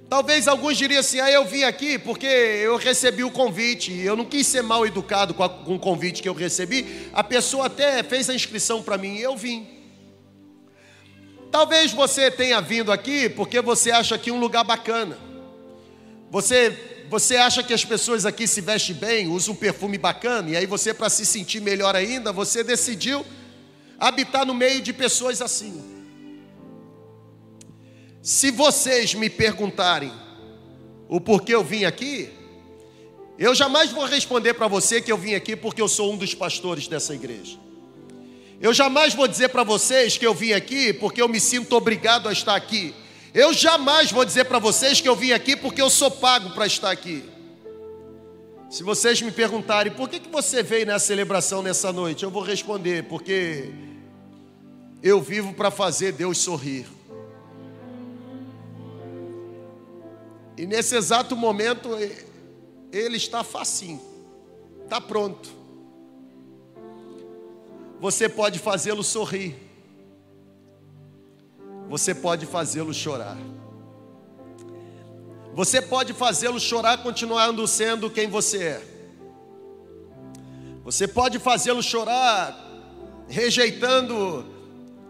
Talvez alguns diriam assim: Ah, eu vim aqui porque eu recebi o convite, eu não quis ser mal educado com, a, com o convite que eu recebi, a pessoa até fez a inscrição para mim e eu vim. Talvez você tenha vindo aqui porque você acha aqui um lugar bacana. Você você acha que as pessoas aqui se vestem bem, usam um perfume bacana, e aí você, para se sentir melhor ainda, você decidiu habitar no meio de pessoas assim. Se vocês me perguntarem o porquê eu vim aqui, eu jamais vou responder para você que eu vim aqui porque eu sou um dos pastores dessa igreja. Eu jamais vou dizer para vocês que eu vim aqui porque eu me sinto obrigado a estar aqui. Eu jamais vou dizer para vocês que eu vim aqui porque eu sou pago para estar aqui. Se vocês me perguntarem por que, que você veio nessa celebração nessa noite, eu vou responder: porque eu vivo para fazer Deus sorrir. E nesse exato momento, Ele está facinho, está pronto. Você pode fazê-lo sorrir você pode fazê-lo chorar. Você pode fazê-lo chorar continuando sendo quem você é. Você pode fazê-lo chorar rejeitando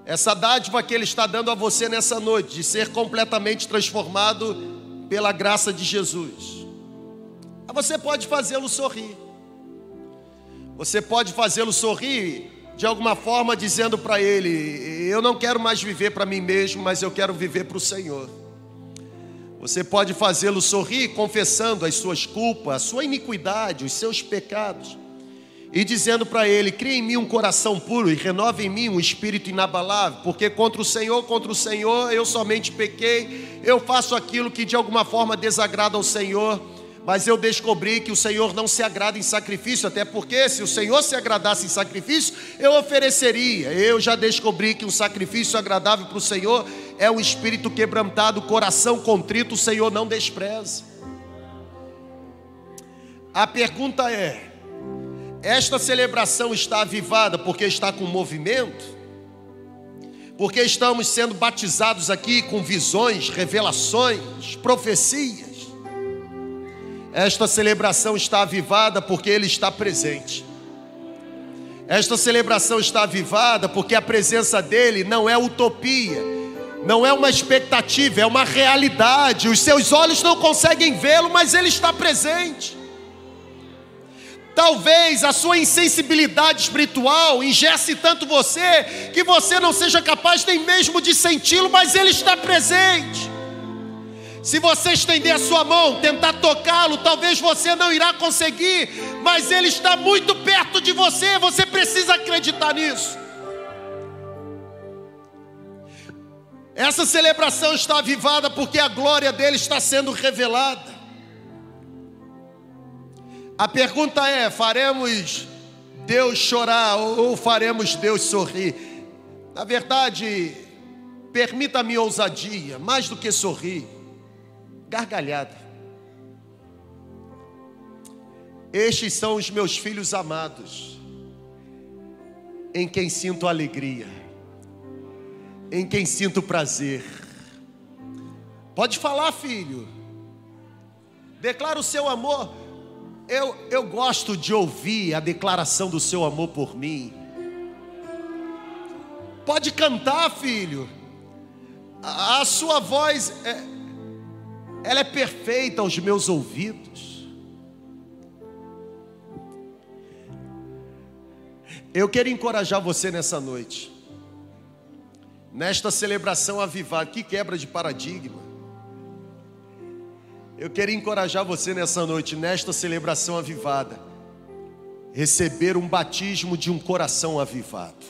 essa dádiva que ele está dando a você nessa noite, de ser completamente transformado pela graça de Jesus. Você pode fazê-lo sorrir. Você pode fazê-lo sorrir de alguma forma dizendo para ele: Eu não quero mais viver para mim mesmo, mas eu quero viver para o Senhor. Você pode fazê-lo sorrir confessando as suas culpas, a sua iniquidade, os seus pecados, e dizendo para ele: Crie em mim um coração puro e renove em mim um espírito inabalável, porque contra o Senhor, contra o Senhor, eu somente pequei, eu faço aquilo que de alguma forma desagrada ao Senhor mas eu descobri que o Senhor não se agrada em sacrifício, até porque se o Senhor se agradasse em sacrifício, eu ofereceria. Eu já descobri que um sacrifício agradável para o Senhor é um espírito quebrantado, coração contrito, o Senhor não despreza. A pergunta é: esta celebração está avivada porque está com movimento? Porque estamos sendo batizados aqui com visões, revelações, profecias? Esta celebração está avivada porque Ele está presente. Esta celebração está avivada porque a presença dEle não é utopia, não é uma expectativa, é uma realidade. Os seus olhos não conseguem vê-lo, mas Ele está presente. Talvez a sua insensibilidade espiritual ingesse tanto você que você não seja capaz nem mesmo de senti-lo, mas Ele está presente. Se você estender a sua mão, tentar tocá-lo, talvez você não irá conseguir, mas ele está muito perto de você, você precisa acreditar nisso. Essa celebração está avivada porque a glória dele está sendo revelada. A pergunta é: faremos Deus chorar ou faremos Deus sorrir? Na verdade, permita-me ousadia, mais do que sorrir gargalhada. Estes são os meus filhos amados, em quem sinto alegria, em quem sinto prazer. Pode falar, filho. Declara o seu amor. Eu, eu gosto de ouvir a declaração do seu amor por mim. Pode cantar, filho. A, sua voz, é, ela é perfeita aos meus ouvidos. Eu quero encorajar você nessa noite, nesta celebração avivada, que quebra de paradigma. Eu quero encorajar você nessa noite, nesta celebração avivada, receber um batismo de um coração avivado.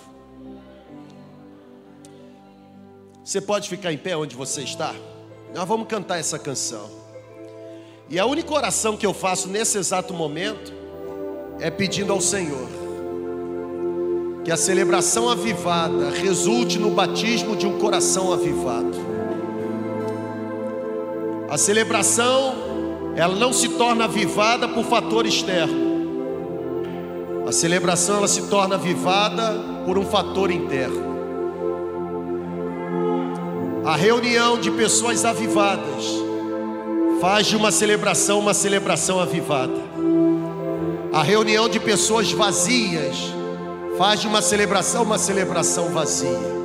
Você pode ficar em pé onde você está? Nós vamos cantar essa canção. E a única oração que eu faço nesse exato momento é pedindo ao Senhor que a celebração avivada resulte no batismo de um coração avivado. A celebração, ela não se torna avivada por fator externo. A celebração ela se torna avivada por um fator interno. A reunião de pessoas avivadas faz de uma celebração uma celebração avivada. A reunião de pessoas vazias faz de uma celebração uma celebração vazia.